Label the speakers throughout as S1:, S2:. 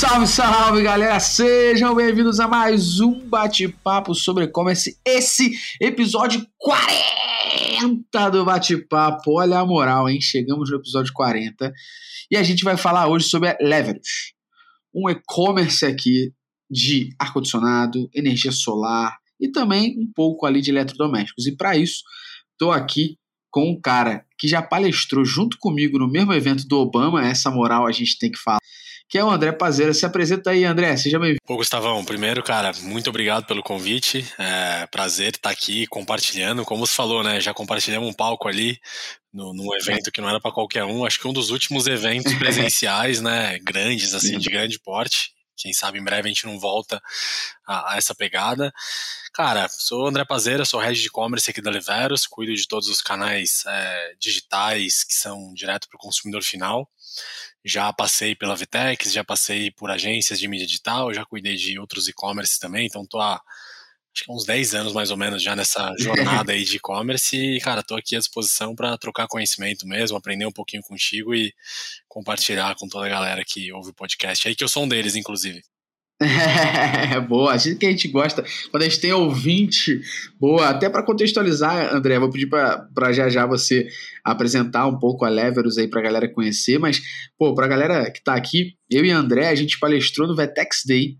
S1: Salve, salve, galera! Sejam bem-vindos a mais um bate-papo sobre e-commerce. Esse episódio 40 do bate-papo. Olha a moral, hein? Chegamos no episódio 40 e a gente vai falar hoje sobre a Leverage, um e-commerce aqui de ar-condicionado, energia solar e também um pouco ali de eletrodomésticos. E para isso, estou aqui com um cara que já palestrou junto comigo no mesmo evento do Obama. Essa moral a gente tem que falar que é o André Pazeira. Se apresenta aí, André, seja bem-vindo.
S2: Pô, Gustavão, primeiro, cara, muito obrigado pelo convite. É prazer estar aqui compartilhando. Como você falou, né? Já compartilhamos um palco ali no, num evento que não era para qualquer um. Acho que um dos últimos eventos presenciais, né? Grandes, assim, de grande porte. Quem sabe em breve a gente não volta a, a essa pegada. Cara, sou André Pazeira, sou head de e-commerce aqui da Leveros, cuido de todos os canais é, digitais que são direto para o consumidor final. Já passei pela Vitex, já passei por agências de mídia digital, já cuidei de outros e-commerce também, então tô há acho que uns 10 anos mais ou menos já nessa jornada aí de e-commerce e, cara, tô aqui à disposição para trocar conhecimento mesmo, aprender um pouquinho contigo e compartilhar com toda a galera que ouve o podcast aí, que eu sou um deles, inclusive.
S1: É, boa, acho que a gente gosta. Quando a gente tem ouvinte, boa, até para contextualizar, André, vou pedir para já já você apresentar um pouco a Leverus aí para a galera conhecer, mas, pô, para a galera que está aqui, eu e André, a gente palestrou no Vetex Day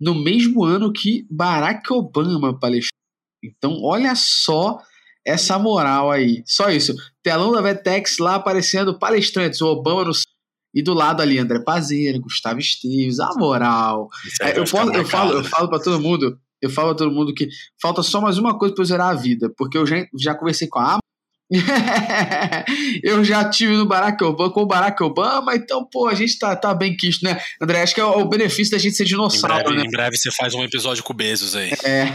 S1: no mesmo ano que Barack Obama palestrou. Então, olha só essa moral aí. Só isso. Telão da Vetex lá aparecendo palestrantes, o Obama no e do lado ali, André Pazeira, Gustavo Esteves, a moral. É, eu, posso, eu, falo, eu falo para todo mundo, eu falo pra todo mundo que falta só mais uma coisa para eu zerar a vida, porque eu já, já conversei com a eu já tive no Barack Obama, com o Barack Obama, então, pô, a gente tá, tá bem quisto, né? André, acho que é o benefício da gente ser dinossauro,
S2: em breve,
S1: né?
S2: Em breve você faz um episódio com o Bezos aí.
S1: É.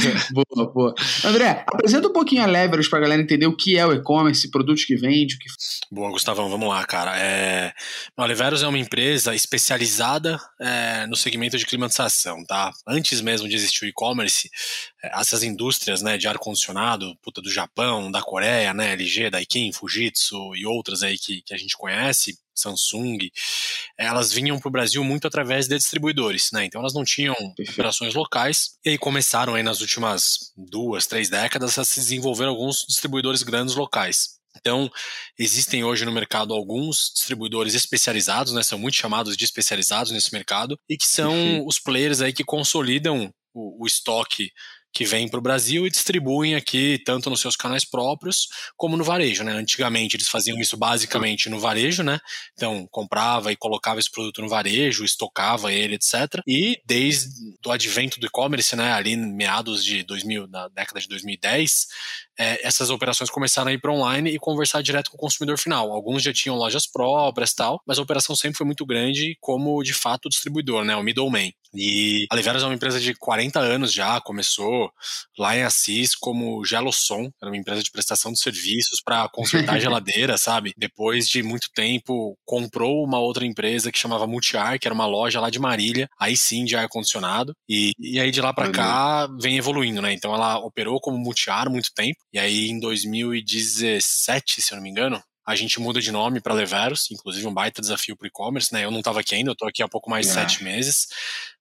S1: boa, boa. André, apresenta um pouquinho a Leverage pra galera entender o que é o e-commerce, produtos que vende, o que...
S2: Boa, Gustavão, vamos lá, cara. É... A Leveros é uma empresa especializada é, no segmento de climatização, tá? Antes mesmo de existir o e-commerce, é, essas indústrias né, de ar-condicionado, puta, do Japão, da Coreia, né, LG, Daikin, Fujitsu e outras aí que, que a gente conhece, Samsung, elas vinham para o Brasil muito através de distribuidores, né? Então elas não tinham operações locais e aí começaram aí nas últimas duas, três décadas a se desenvolver alguns distribuidores grandes locais. Então, existem hoje no mercado alguns distribuidores especializados, né, são muito chamados de especializados nesse mercado, e que são uhum. os players aí que consolidam o, o estoque que vêm para o Brasil e distribuem aqui tanto nos seus canais próprios como no varejo, né? Antigamente eles faziam isso basicamente no varejo, né? Então comprava e colocava esse produto no varejo, estocava ele, etc. E desde o advento do e-commerce, né? Ali meados de 2000, na década de 2010, é, essas operações começaram a ir para online e conversar direto com o consumidor final. Alguns já tinham lojas próprias tal, mas a operação sempre foi muito grande como de fato o distribuidor, né? O middleman. E a Liveras é uma empresa de 40 anos já, começou lá em Assis como Gelosson, era uma empresa de prestação de serviços para consertar geladeira, sabe? Depois de muito tempo, comprou uma outra empresa que chamava Multiar, que era uma loja lá de Marília, aí sim de ar-condicionado. E, e aí de lá para cá vem evoluindo, né? Então ela operou como Multiar muito tempo, e aí em 2017, se eu não me engano, a gente muda de nome para Leveros, inclusive um baita desafio para e-commerce, né? Eu não estava aqui ainda, eu estou aqui há pouco mais de é. sete meses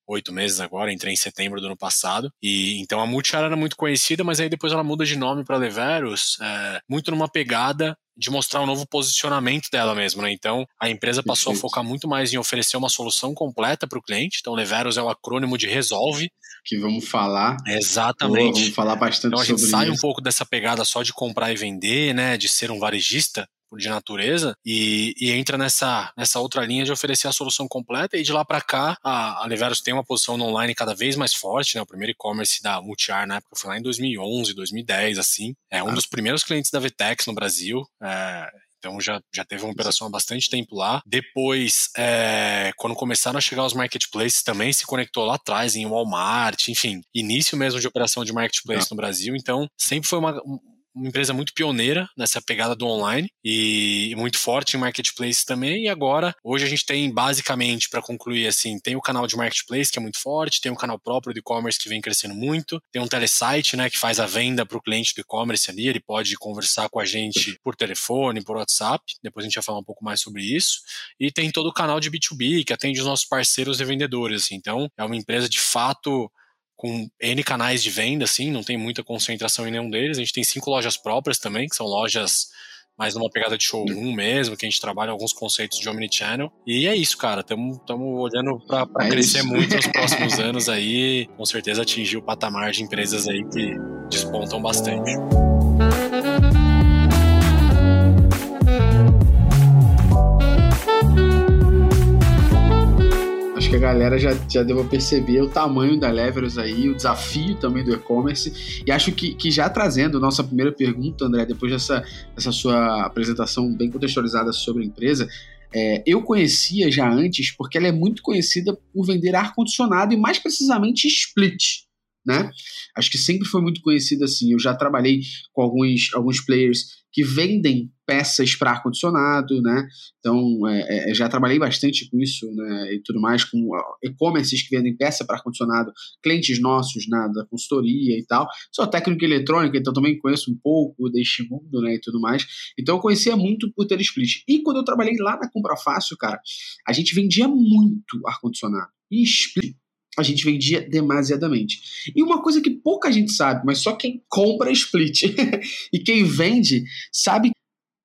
S2: oito meses agora, entrei em setembro do ano passado. E então a Multiar era muito conhecida, mas aí depois ela muda de nome para Leveros, é, muito numa pegada de mostrar um novo posicionamento dela mesmo, né? Então a empresa passou Perfeito. a focar muito mais em oferecer uma solução completa para o cliente. Então Leveros é o acrônimo de Resolve.
S1: Que vamos falar.
S2: Exatamente.
S1: vamos falar bastante
S2: então a gente sai
S1: isso.
S2: um pouco dessa pegada só de comprar e vender, né? De ser um varejista de natureza e, e, entra nessa, nessa outra linha de oferecer a solução completa e de lá para cá a, a Leveros tem uma posição no online cada vez mais forte, né? O primeiro e-commerce da Multiar na época foi lá em 2011, 2010, assim. É um ah. dos primeiros clientes da Vtex no Brasil. É, então já, já teve uma operação há bastante tempo lá. Depois, é, quando começaram a chegar os marketplaces, também se conectou lá atrás em Walmart, enfim, início mesmo de operação de marketplace no Brasil. Então sempre foi uma, uma empresa muito pioneira nessa pegada do online e muito forte em marketplace também. E agora, hoje a gente tem basicamente, para concluir assim, tem o canal de marketplace que é muito forte, tem um canal próprio de e-commerce que vem crescendo muito, tem um telesite, né, que faz a venda para o cliente do e-commerce ali, ele pode conversar com a gente por telefone, por WhatsApp. Depois a gente vai falar um pouco mais sobre isso. E tem todo o canal de B2B que atende os nossos parceiros e vendedores. Assim. Então, é uma empresa de fato com N canais de venda, assim, não tem muita concentração em nenhum deles. A gente tem cinco lojas próprias também, que são lojas mais numa pegada de showroom mesmo, que a gente trabalha alguns conceitos de omnichannel. E é isso, cara. Estamos olhando para é crescer isso. muito nos próximos anos aí, com certeza atingir o patamar de empresas aí que despontam bastante.
S1: Que a galera já, já deu perceber o tamanho da Leverus aí, o desafio também do e-commerce. E acho que, que já trazendo nossa primeira pergunta, André, depois dessa, dessa sua apresentação bem contextualizada sobre a empresa, é, eu conhecia já antes porque ela é muito conhecida por vender ar-condicionado e mais precisamente split né? Acho que sempre foi muito conhecido assim. Eu já trabalhei com alguns, alguns players que vendem peças para ar-condicionado, né? Então, é, é, já trabalhei bastante com isso, né? E tudo mais, com e-commerces que vendem peça para ar-condicionado, clientes nossos né, da consultoria e tal. Sou técnico eletrônica, então também conheço um pouco deste mundo, né? E tudo mais. Então, eu conhecia muito por Telesplit. E quando eu trabalhei lá na Compra Fácil, cara, a gente vendia muito ar-condicionado. E split a gente vendia demasiadamente. E uma coisa que pouca gente sabe, mas só quem compra split e quem vende sabe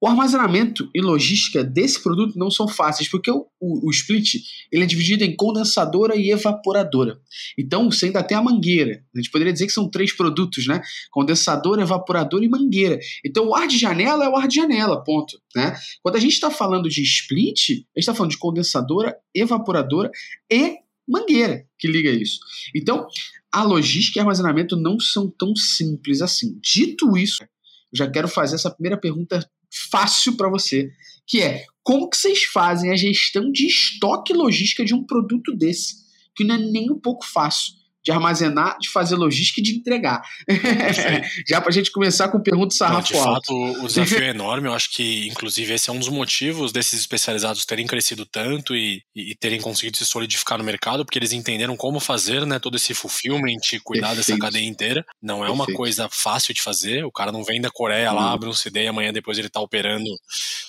S1: o armazenamento e logística desse produto não são fáceis, porque o, o, o, split ele é dividido em condensadora e evaporadora. Então você ainda tem a mangueira. A gente poderia dizer que são três produtos, né? Condensadora, evaporadora e mangueira. Então o ar de janela é o ar de janela, ponto. Né? Quando a gente está falando de split, a gente está falando de condensadora, evaporadora e mangueira que liga isso. Então, a logística e armazenamento não são tão simples assim. Dito isso, já quero fazer essa primeira pergunta fácil para você, que é: como que vocês fazem a gestão de estoque e logística de um produto desse, que não é nem um pouco fácil? De armazenar, de fazer logística e de entregar. Já para a gente começar com pergunta sarrafo
S2: De fato, o desafio é enorme. Eu acho que, inclusive, esse é um dos motivos desses especializados terem crescido tanto e, e terem conseguido se solidificar no mercado, porque eles entenderam como fazer né, todo esse fulfillment, cuidar Perfeito. dessa cadeia inteira. Não é uma Perfeito. coisa fácil de fazer. O cara não vem da Coreia lá, abre um CD e amanhã depois ele está operando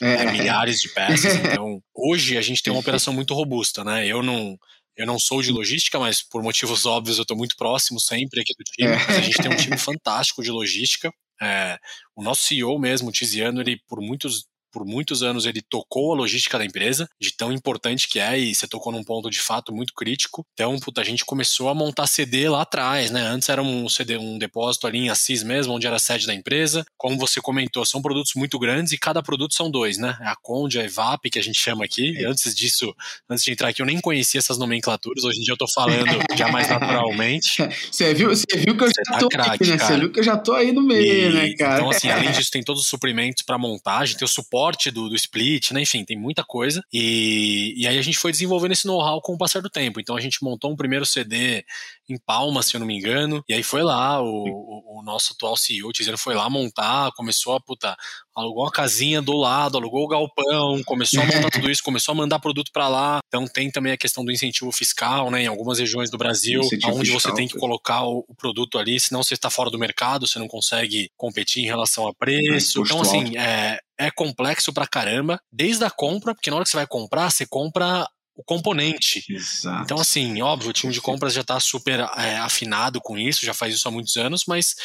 S2: é. É, milhares de peças. Então, hoje a gente tem uma operação muito robusta, né? Eu não eu não sou de logística, mas por motivos óbvios eu estou muito próximo sempre aqui do time. É. a gente tem um time fantástico de logística. É, o nosso CEO mesmo, o Tiziano, ele por muitos por muitos anos ele tocou a logística da empresa, de tão importante que é, e você tocou num ponto de fato muito crítico. Então, puta, a gente começou a montar CD lá atrás, né? Antes era um CD, um depósito ali em Assis mesmo, onde era a sede da empresa. Como você comentou, são produtos muito grandes e cada produto são dois, né? É a Conde, a Evap, que a gente chama aqui. E antes disso, antes de entrar aqui, eu nem conhecia essas nomenclaturas. Hoje em dia eu tô falando já mais naturalmente.
S1: Você viu, você viu que eu já tá tô craque, aí, né? Você viu que eu já tô aí no meio,
S2: e,
S1: né, cara?
S2: Então, assim, além disso, tem todos os suprimentos para montagem, tem o suporte suporte do, do split, né? Enfim, tem muita coisa. E, e aí a gente foi desenvolvendo esse know-how com o passar do tempo. Então a gente montou um primeiro CD em Palma, se eu não me engano. E aí foi lá, o, o, o nosso atual CEO, o Tiziano, foi lá montar, começou a, puta, alugou uma casinha do lado, alugou o galpão, começou a montar tudo isso, começou a mandar produto para lá. Então tem também a questão do incentivo fiscal, né? Em algumas regiões do Brasil, onde você tem que colocar o, o, produto ali, senão você está fora do mercado, você não consegue competir em relação a preço. É, então, assim, é, é complexo pra caramba, desde a compra, porque na hora que você vai comprar, você compra o componente. Exato. Então, assim, óbvio, o time de compras já está super é, afinado com isso, já faz isso há muitos anos, mas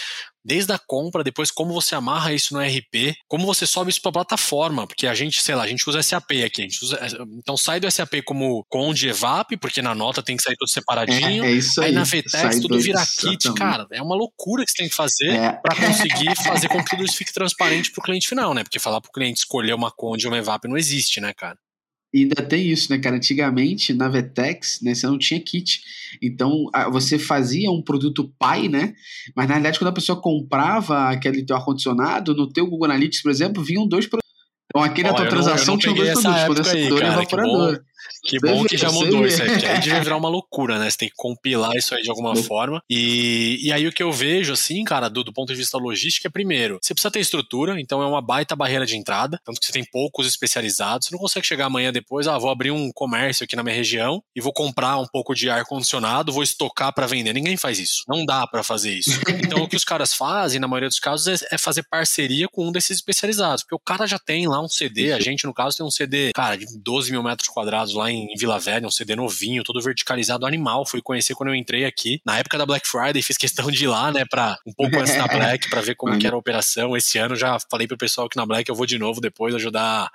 S2: desde a compra, depois como você amarra isso no RP, como você sobe isso para a plataforma, porque a gente, sei lá, a gente usa SAP aqui, usa, então sai do SAP como Conde Evap, porque na nota tem que sair tudo separadinho,
S1: é, é isso aí,
S2: aí na VTEX tudo vira kit, cara, é uma loucura que você tem que fazer é. para conseguir fazer com que tudo isso fique transparente para o cliente final, né? Porque falar para o cliente escolher uma Conde ou uma Evap não existe, né, cara?
S1: E ainda tem isso, né, cara? Antigamente, na Vetex, né, você não tinha kit. Então, você fazia um produto pai, né? Mas, na realidade, quando a pessoa comprava aquele teu ar-condicionado, no teu Google Analytics, por exemplo, vinham dois produtos. Então, aqui na tua transação tinha dois produtos, condensador e evaporador.
S2: Que bom que já mudou isso aí, porque aí devia virar uma loucura, né? Você tem que compilar isso aí de alguma forma. E, e aí o que eu vejo, assim, cara, do, do ponto de vista logístico, é primeiro, você precisa ter estrutura, então é uma baita barreira de entrada, tanto que você tem poucos especializados, você não consegue chegar amanhã depois, ah, vou abrir um comércio aqui na minha região e vou comprar um pouco de ar-condicionado, vou estocar para vender. Ninguém faz isso. Não dá para fazer isso. Então o que os caras fazem, na maioria dos casos, é, é fazer parceria com um desses especializados, porque o cara já tem lá um CD, a gente, no caso, tem um CD, cara, de 12 mil metros quadrados lá em Vila Velha, um CD novinho, todo verticalizado, animal. Fui conhecer quando eu entrei aqui, na época da Black Friday, fiz questão de ir lá, né, pra, um pouco antes da Black, para ver como que era a operação. Esse ano já falei pro pessoal que na Black eu vou de novo depois ajudar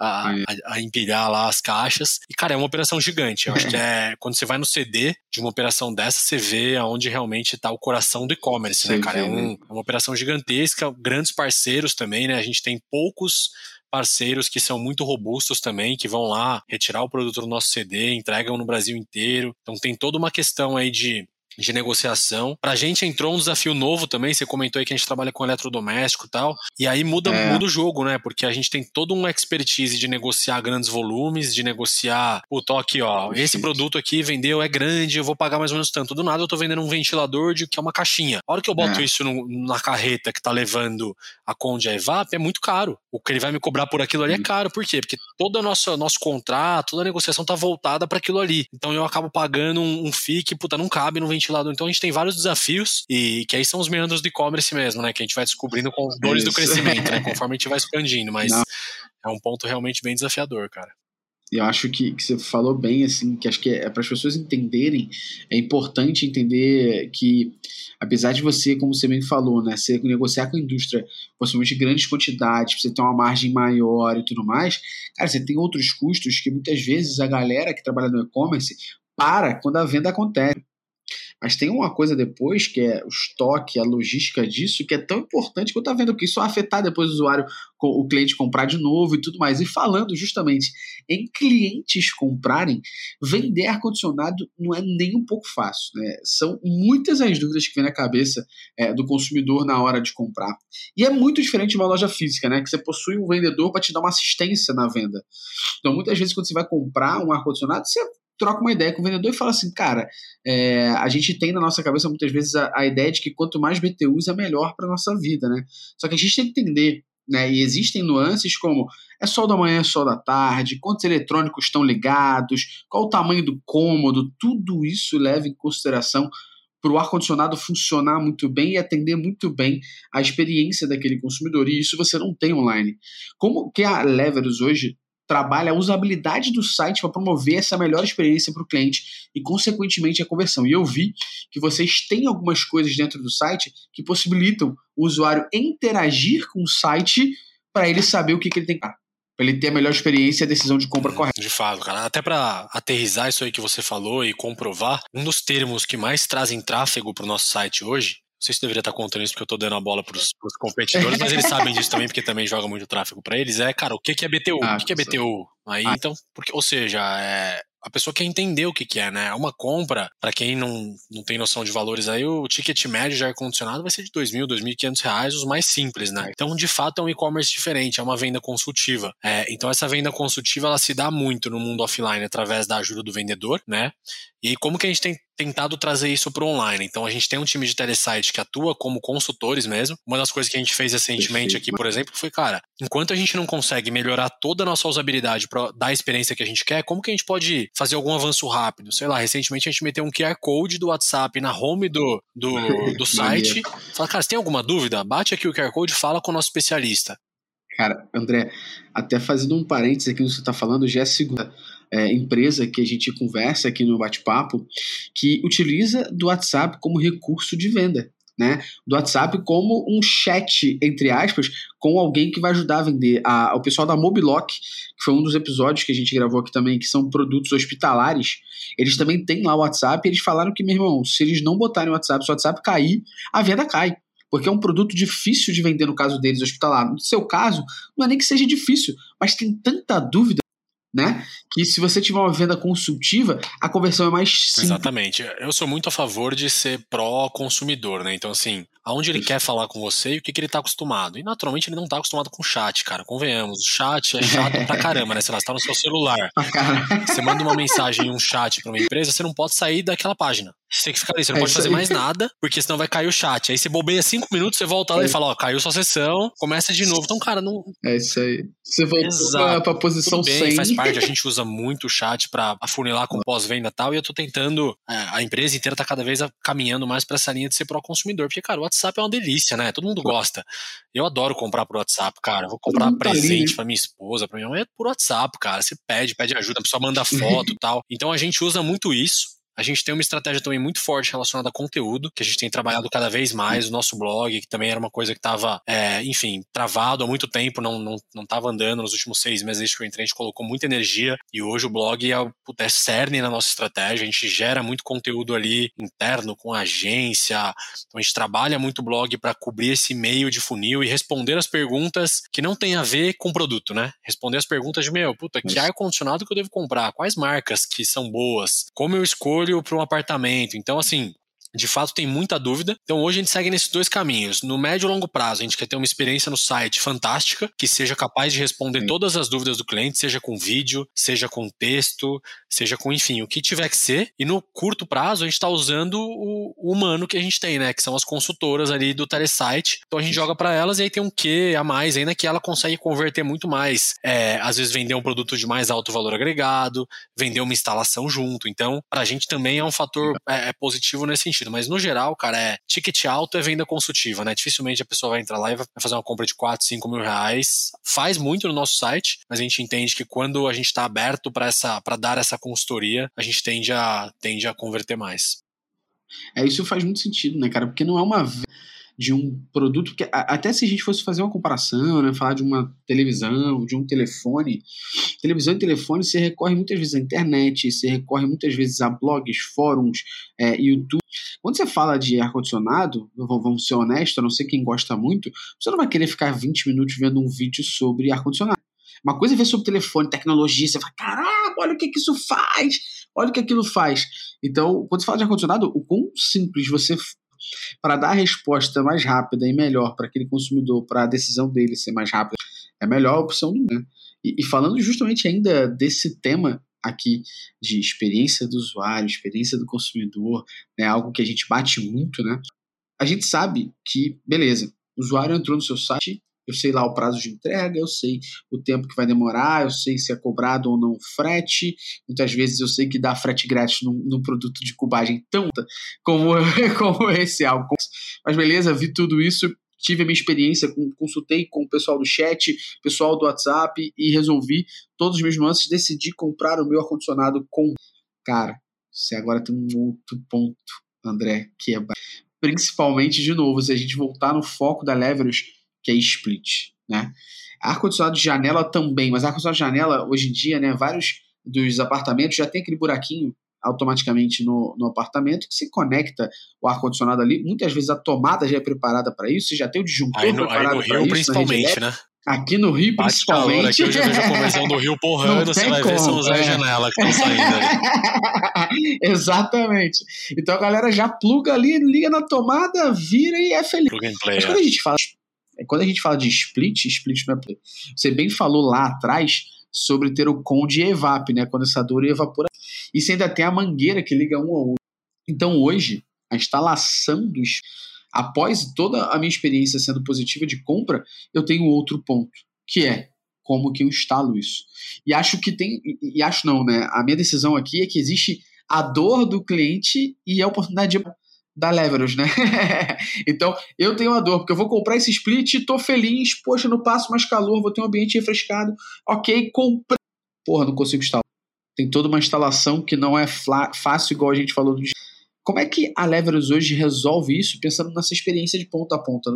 S2: a, a, a, empilhar lá as caixas. E, cara, é uma operação gigante. Eu acho que é quando você vai no CD de uma operação dessa, você vê aonde realmente está o coração do e-commerce, né, cara? É, um, é uma operação gigantesca, grandes parceiros também, né? A gente tem poucos parceiros que são muito robustos também, que vão lá retirar o produto do nosso CD, entregam no Brasil inteiro. Então tem toda uma questão aí de de negociação. Pra gente entrou um desafio novo também, você comentou aí que a gente trabalha com eletrodoméstico e tal, e aí muda, é. muda o jogo, né? Porque a gente tem todo um expertise de negociar grandes volumes, de negociar, o toque, ó, esse produto aqui vendeu, é grande, eu vou pagar mais ou menos tanto. Do nada eu tô vendendo um ventilador de que é uma caixinha. A hora que eu boto é. isso no, na carreta que tá levando a Conde a Evap, é muito caro. O que ele vai me cobrar por aquilo ali é caro. Por quê? Porque todo o nosso, nosso contrato, toda a negociação tá voltada para aquilo ali. Então eu acabo pagando um, um que, puta, não cabe no ventilador ventilador. Então a gente tem vários desafios e que aí são os meandros do e-commerce mesmo, né? Que a gente vai descobrindo com os dores do crescimento, né? Conforme a gente vai expandindo, mas Não. é um ponto realmente bem desafiador, cara.
S1: Eu acho que, que você falou bem, assim, que acho que é, para as pessoas entenderem, é importante entender que, apesar de você, como você bem falou, né, você negociar com a indústria possivelmente grandes quantidades, você ter uma margem maior e tudo mais, cara, você tem outros custos que muitas vezes a galera que trabalha no e-commerce para quando a venda acontece. Mas tem uma coisa depois, que é o estoque, a logística disso, que é tão importante que eu estou vendo que isso vai afetar depois o usuário, o cliente comprar de novo e tudo mais. E falando justamente em clientes comprarem, vender ar-condicionado não é nem um pouco fácil. Né? São muitas as dúvidas que vem na cabeça é, do consumidor na hora de comprar. E é muito diferente de uma loja física, né? Que você possui um vendedor para te dar uma assistência na venda. Então, muitas vezes, quando você vai comprar um ar-condicionado, você troca uma ideia com o vendedor e fala assim, cara, é, a gente tem na nossa cabeça muitas vezes a, a ideia de que quanto mais BTUs é melhor para nossa vida, né? Só que a gente tem que entender, né? E existem nuances como é sol da manhã, é sol da tarde, quantos eletrônicos estão ligados, qual o tamanho do cômodo, tudo isso leva em consideração para o ar-condicionado funcionar muito bem e atender muito bem a experiência daquele consumidor. E isso você não tem online. Como que a Leverus hoje trabalha a usabilidade do site para promover essa melhor experiência para o cliente e, consequentemente, a conversão. E eu vi que vocês têm algumas coisas dentro do site que possibilitam o usuário interagir com o site para ele saber o que, que ele tem que para ele ter a melhor experiência e a decisão de compra correta.
S2: De fato, cara. Até para aterrizar isso aí que você falou e comprovar, um dos termos que mais trazem tráfego para o nosso site hoje não sei se deveria estar contando isso porque eu estou dando a bola para os competidores, mas eles sabem disso também, porque também joga muito tráfego para eles. É, cara, o que, que é BTU? Ah, o que, que é BTU? Aí, ah. então, porque, ou seja, é, a pessoa quer entender o que, que é, né? É uma compra, para quem não, não tem noção de valores aí, o ticket médio de ar-condicionado vai ser de R$ 2.000, 2.500 reais, os mais simples, né? Então, de fato, é um e-commerce diferente, é uma venda consultiva. É, então, essa venda consultiva, ela se dá muito no mundo offline através da ajuda do vendedor, né? E como que a gente tem tentado trazer isso para o online? Então, a gente tem um time de telesite que atua como consultores mesmo. Uma das coisas que a gente fez recentemente aqui, por exemplo, foi, cara, enquanto a gente não consegue melhorar toda a nossa usabilidade para dar a experiência que a gente quer, como que a gente pode fazer algum avanço rápido? Sei lá, recentemente a gente meteu um QR Code do WhatsApp na home do, do, do site. Fala, cara, você tem alguma dúvida? Bate aqui o QR Code e fala com o nosso especialista.
S1: Cara, André, até fazendo um parênteses aqui no que você está falando, já é segunda é, empresa que a gente conversa aqui no bate-papo que utiliza do WhatsApp como recurso de venda. Né, do WhatsApp como um chat, entre aspas, com alguém que vai ajudar a vender. A, o pessoal da Mobilock, que foi um dos episódios que a gente gravou aqui também, que são produtos hospitalares, eles também têm lá o WhatsApp eles falaram que, meu irmão, se eles não botarem o WhatsApp, se o WhatsApp cair, a venda cai porque é um produto difícil de vender no caso deles hospitalar. No seu caso, não é nem que seja difícil, mas tem tanta dúvida né? Que se você tiver uma venda consultiva, a conversão é mais simples.
S2: Exatamente. Eu sou muito a favor de ser pró-consumidor, né? Então, assim, aonde ele quer falar com você e o que, que ele tá acostumado. E naturalmente ele não tá acostumado com chat, cara. Convenhamos. O chat é chato pra caramba, né? Sei lá, você tá no seu celular. Você manda uma mensagem em um chat pra uma empresa, você não pode sair daquela página. Você tem que ficar ali, você não é pode fazer aí. mais nada, porque senão vai cair o chat. Aí você bobeia cinco minutos, você volta lá é. e fala, ó, caiu sua sessão, começa de novo. Então, cara, não.
S1: É isso aí. Você voltou pra, pra posição Tudo bem,
S2: 100. faz a gente usa muito o chat pra afunilar com pós-venda e tal, e eu tô tentando, é, a empresa inteira tá cada vez caminhando mais pra essa linha de ser pró-consumidor, porque, cara, o WhatsApp é uma delícia, né? Todo mundo gosta. Eu adoro comprar por WhatsApp, cara. Eu vou comprar presente tá pra minha esposa, pra minha mãe, é por WhatsApp, cara. Você pede, pede ajuda, a pessoa manda foto e tal. Então a gente usa muito isso. A gente tem uma estratégia também muito forte relacionada a conteúdo, que a gente tem trabalhado cada vez mais, o nosso blog, que também era uma coisa que estava, é, enfim, travado há muito tempo, não, não, não tava andando nos últimos seis meses desde que eu entrei, a gente colocou muita energia e hoje o blog é, é cerne na nossa estratégia, a gente gera muito conteúdo ali interno com a agência, então a gente trabalha muito o blog para cobrir esse meio de funil e responder as perguntas que não tem a ver com o produto, né? Responder as perguntas de, meu, puta, que ar-condicionado que eu devo comprar? Quais marcas que são boas? Como eu escolho para um apartamento. Então, assim, de fato tem muita dúvida. Então hoje a gente segue nesses dois caminhos. No médio e longo prazo, a gente quer ter uma experiência no site fantástica, que seja capaz de responder Sim. todas as dúvidas do cliente, seja com vídeo, seja com texto, seja com, enfim, o que tiver que ser. E no curto prazo, a gente está usando o, humano que a gente tem, né? Que são as consultoras ali do telesite. Então a gente joga para elas e aí tem um quê a mais ainda que ela consegue converter muito mais. É, às vezes vender um produto de mais alto valor agregado, vender uma instalação junto. Então, para a gente também é um fator é, é positivo nesse sentido sentido. Mas no geral, cara, é ticket alto é venda consultiva, né? Dificilmente a pessoa vai entrar lá e vai fazer uma compra de 4, 5 mil reais. Faz muito no nosso site, mas a gente entende que quando a gente está aberto para essa para dar essa consultoria, a gente tende a, tende a converter mais.
S1: É, isso faz muito sentido, né, cara? Porque não é uma de um produto que até se a gente fosse fazer uma comparação, né, falar de uma televisão, de um telefone, televisão e telefone você recorre muitas vezes à internet, você recorre muitas vezes a blogs, fóruns, é, YouTube. Quando você fala de ar condicionado, vamos ser honestos, a não sei quem gosta muito, você não vai querer ficar 20 minutos vendo um vídeo sobre ar condicionado. Uma coisa é ver sobre telefone, tecnologia, você fala, caraca, olha o que, que isso faz, olha o que aquilo faz. Então, quando você fala de ar-condicionado, o quão simples você para dar a resposta mais rápida e melhor para aquele consumidor, para a decisão dele ser mais rápida, é a melhor opção do mundo. E, e falando justamente ainda desse tema aqui de experiência do usuário, experiência do consumidor, né, algo que a gente bate muito, né? A gente sabe que, beleza, o usuário entrou no seu site, eu sei lá o prazo de entrega, eu sei o tempo que vai demorar, eu sei se é cobrado ou não frete. Muitas vezes eu sei que dá frete grátis num, num produto de cubagem tão como, como esse algo. Mas beleza, vi tudo isso, tive a minha experiência, consultei com o pessoal do chat, pessoal do WhatsApp e resolvi todos os meus nuances, decidi comprar o meu ar-condicionado com. Cara, você agora tem um outro ponto, André, que é principalmente, de novo, se a gente voltar no foco da Leverage, que é split, né? Ar-condicionado de janela também, mas ar-condicionado de janela, hoje em dia, né, vários dos apartamentos já tem aquele buraquinho automaticamente no, no apartamento que se conecta o ar-condicionado ali. Muitas vezes a tomada já é preparada para isso, você já tem o disjuntor
S2: aí no,
S1: preparado
S2: para isso. principalmente, né?
S1: Aqui no Rio, Bate principalmente.
S2: Aqui, eu já vejo a conversão do Rio porrando, você vai como, ver São é. Janela que estão saindo
S1: ali. Exatamente. Então a galera já pluga ali, liga na tomada, vira e é feliz. Plug and play, Mas quando a é. gente fala quando a gente fala de split, split não é play. Você bem falou lá atrás sobre ter o conde e evap, né? Condensador e evaporador. E você ainda tem a mangueira que liga um ao outro. Então hoje, a instalação dos. Após toda a minha experiência sendo positiva de compra, eu tenho outro ponto, que é como que eu instalo isso. E acho que tem. E acho não, né? A minha decisão aqui é que existe a dor do cliente e a oportunidade de da Leverage, né? então, eu tenho uma dor, porque eu vou comprar esse split tô feliz, poxa, não passo mais calor, vou ter um ambiente refrescado. Ok, comprei. Porra, não consigo instalar. Tem toda uma instalação que não é fácil, igual a gente falou do Como é que a Leverage hoje resolve isso pensando nessa experiência de ponta a ponta?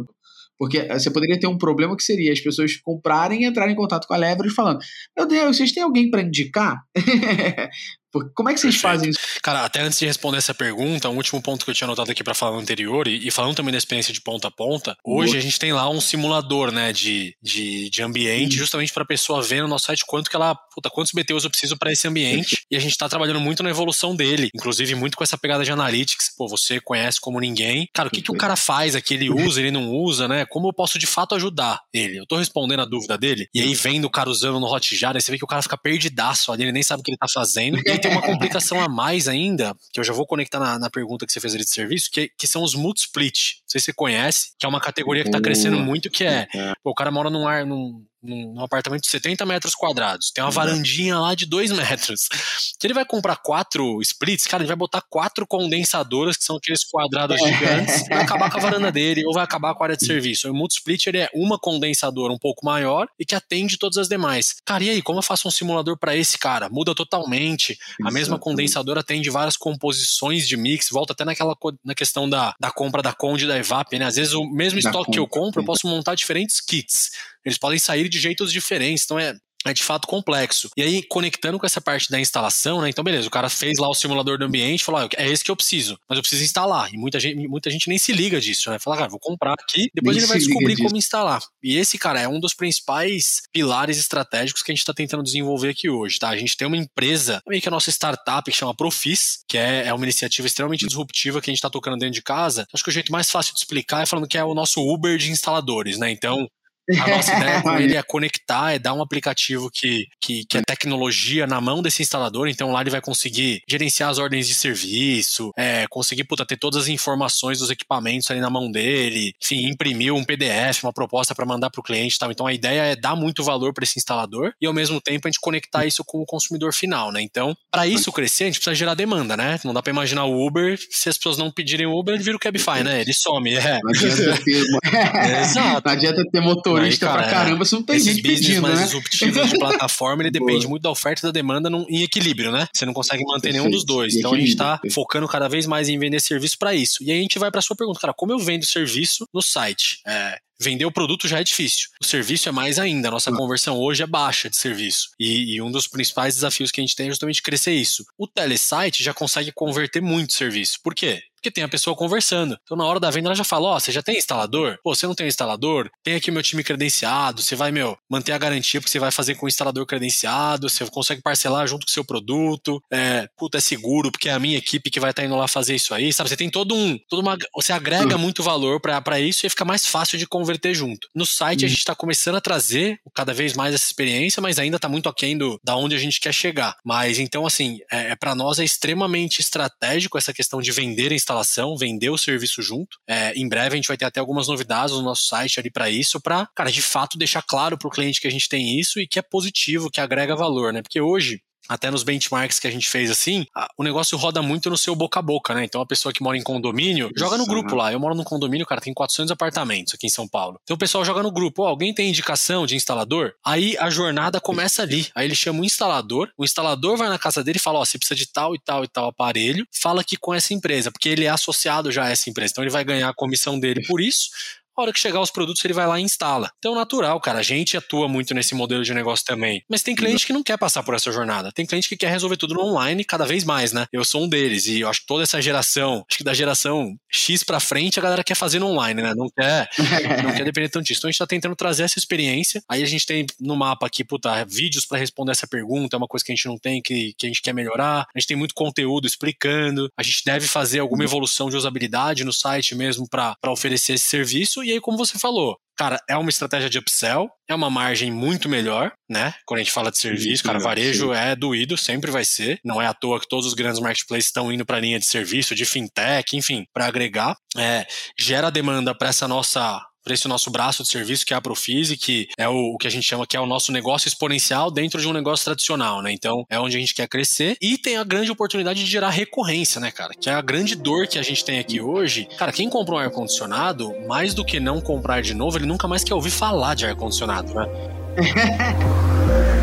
S1: Porque eh, você poderia ter um problema que seria as pessoas comprarem e entrarem em contato com a Leverage falando: Meu Deus, vocês têm alguém para indicar? Como é que vocês Perfeito. fazem isso?
S2: Cara, até antes de responder essa pergunta, um último ponto que eu tinha anotado aqui para falar no anterior, e, e, falando também da experiência de ponta a ponta, hoje a gente tem lá um simulador, né, de, de, de ambiente, justamente para a pessoa ver no nosso site quanto que ela, puta, quantos BTUs eu preciso para esse ambiente, e a gente está trabalhando muito na evolução dele, inclusive muito com essa pegada de analytics, pô, você conhece como ninguém. Cara, o que, que o cara faz aqui? Ele usa, ele não usa, né? Como eu posso de fato ajudar ele? Eu tô respondendo a dúvida dele, e aí vendo o cara usando no Hotjar, aí você vê que o cara fica perdidaço ali, ele nem sabe o que ele tá fazendo, e aí tem uma complicação a mais ainda, que eu já vou conectar na, na pergunta que você fez ali de serviço, que, que são os multi-split. Não sei se você conhece, que é uma categoria que está crescendo muito, que é, pô, o cara mora num, ar, num, num apartamento de 70 metros quadrados, tem uma uhum. varandinha lá de 2 metros. Se ele vai comprar quatro splits, cara, ele vai botar quatro condensadoras, que são aqueles quadrados é. gigantes, vai acabar com a varanda dele, ou vai acabar com a área de serviço. O multi-split ele é uma condensadora um pouco maior e que atende todas as demais. Cara, e aí, como eu faço um simulador para esse cara? Muda totalmente. A mesma condensadora atende várias composições de mix, volta até naquela na questão da, da compra da Conde e da Evap, né? Às vezes o mesmo estoque que eu compro, eu posso montar diferentes kits. Eles podem sair de jeitos diferentes. Então é, é de fato complexo. E aí, conectando com essa parte da instalação, né? Então, beleza, o cara fez lá o simulador do ambiente, falou, ah, é esse que eu preciso, mas eu preciso instalar. E muita gente, muita gente nem se liga disso, né? Fala, cara, vou comprar aqui, depois nem ele vai descobrir como instalar. E esse, cara, é um dos principais pilares estratégicos que a gente está tentando desenvolver aqui hoje, tá? A gente tem uma empresa, meio que a nossa startup, que chama Profis, que é, é uma iniciativa extremamente disruptiva que a gente está tocando dentro de casa. Acho que o jeito mais fácil de explicar é falando que é o nosso Uber de instaladores, né? Então, a nossa ideia com ele é conectar, é dar um aplicativo que, que, que é tecnologia na mão desse instalador, então lá ele vai conseguir gerenciar as ordens de serviço, é, conseguir puta, ter todas as informações dos equipamentos ali na mão dele, enfim, imprimir um PDF, uma proposta para mandar para o cliente e tal. Então a ideia é dar muito valor para esse instalador e ao mesmo tempo a gente conectar isso com o consumidor final, né? Então, para isso crescer, a gente precisa gerar demanda, né? Não dá para imaginar o Uber, se as pessoas não pedirem o Uber, ele vira o Cabify, né? Ele some, é.
S1: Não adianta ter, é, Exato. Não adianta ter motor motorista cara, pra caramba, você não tem gente pedindo, mais
S2: né? disruptivos de plataforma, ele depende muito da oferta e da demanda num, em equilíbrio, né? Você não consegue manter Perfeito. nenhum dos dois. então a gente tá focando cada vez mais em vender serviço para isso. E aí a gente vai para sua pergunta, cara, como eu vendo serviço no site? É, Vender o produto já é difícil. O serviço é mais ainda. A nossa hum. conversão hoje é baixa de serviço. E, e, um dos principais desafios que a gente tem é justamente crescer isso. O telesite já consegue converter muito serviço. Por quê? Porque tem a pessoa conversando. Então, na hora da venda, ela já fala: Ó, oh, você já tem instalador? Pô, você não tem instalador? Tem aqui meu time credenciado. Você vai, meu, manter a garantia porque você vai fazer com o instalador credenciado. Você consegue parcelar junto com o seu produto. É, puta, é seguro porque é a minha equipe que vai estar tá indo lá fazer isso aí. Sabe? Você tem todo um. Toda uma, você agrega uhum. muito valor para isso e fica mais fácil de converter junto. No site, a uhum. gente está começando a trazer cada vez mais essa experiência, mas ainda está muito aquém do, da onde a gente quer chegar. Mas então, assim, é, é para nós é extremamente estratégico essa questão de vender a instalação vender o serviço junto. É, em breve a gente vai ter até algumas novidades no nosso site ali para isso, para, cara, de fato deixar claro para o cliente que a gente tem isso e que é positivo, que agrega valor, né? Porque hoje até nos benchmarks que a gente fez assim, o negócio roda muito no seu boca a boca, né? Então a pessoa que mora em condomínio joga no grupo lá. Eu moro num condomínio, cara, tem 400 apartamentos aqui em São Paulo. Então o pessoal joga no grupo. Oh, alguém tem indicação de instalador? Aí a jornada começa ali. Aí ele chama o instalador, o instalador vai na casa dele e fala: Ó, oh, você precisa de tal e tal e tal aparelho, fala aqui com essa empresa, porque ele é associado já a essa empresa. Então ele vai ganhar a comissão dele por isso. A hora que chegar os produtos, ele vai lá e instala. Então, natural, cara. A gente atua muito nesse modelo de negócio também. Mas tem cliente que não quer passar por essa jornada. Tem cliente que quer resolver tudo no online cada vez mais, né? Eu sou um deles. E eu acho que toda essa geração, acho que da geração X pra frente, a galera quer fazer no online, né? Não quer, não quer depender tanto disso. Então, a gente tá tentando trazer essa experiência. Aí a gente tem no mapa aqui, puta, vídeos para responder essa pergunta. É uma coisa que a gente não tem, que, que a gente quer melhorar. A gente tem muito conteúdo explicando. A gente deve fazer alguma evolução de usabilidade no site mesmo para oferecer esse serviço. E aí, como você falou, cara, é uma estratégia de upsell, é uma margem muito melhor, né? Quando a gente fala de serviço, cara, varejo é doído, sempre vai ser. Não é à toa que todos os grandes marketplaces estão indo para a linha de serviço, de fintech, enfim, para agregar. É, gera demanda para essa nossa para esse nosso braço de serviço, que é a Profise, que é o, o, que a gente chama que é o nosso negócio exponencial dentro de um negócio tradicional, né? Então, é onde a gente quer crescer e tem a grande oportunidade de gerar recorrência, né, cara? Que é a grande dor que a gente tem aqui hoje. Cara, quem comprou um ar-condicionado, mais do que não comprar de novo, ele nunca mais quer ouvir falar de ar-condicionado, né?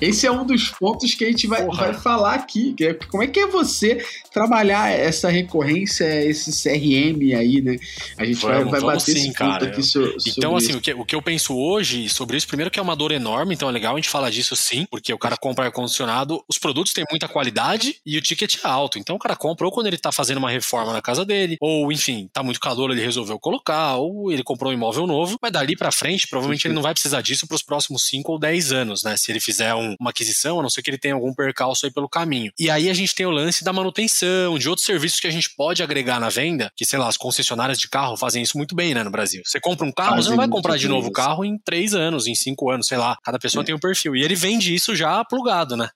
S1: esse é um dos pontos que a gente vai, vai falar aqui. Que é, como é que é você trabalhar essa recorrência, esse CRM aí, né?
S2: A gente vamos, vai, vai bater sim, esse cara. aqui so, Então, assim, o que, o que eu penso hoje sobre isso, primeiro que é uma dor enorme, então é legal a gente falar disso sim, porque o cara compra ar-condicionado, os produtos têm muita qualidade e o ticket é alto. Então o cara compra ou quando ele tá fazendo uma reforma na casa dele, ou enfim, tá muito calor, ele resolveu colocar, ou ele comprou um imóvel novo, mas dali para frente, provavelmente ele não vai precisar disso para os próximos 5 ou 10 anos, né? Se ele fizer um, uma aquisição, a não ser que ele tenha algum percalço aí pelo caminho. E aí a gente tem o lance da manutenção, de outros serviços que a gente pode agregar na venda, que sei lá, as concessionárias de carro fazem isso muito bem, né, no Brasil. Você compra um carro, Fazem você não vai comprar de novo o carro em 3 anos, em 5 anos, sei lá. Cada pessoa é. tem um perfil. E ele vende isso já plugado, né?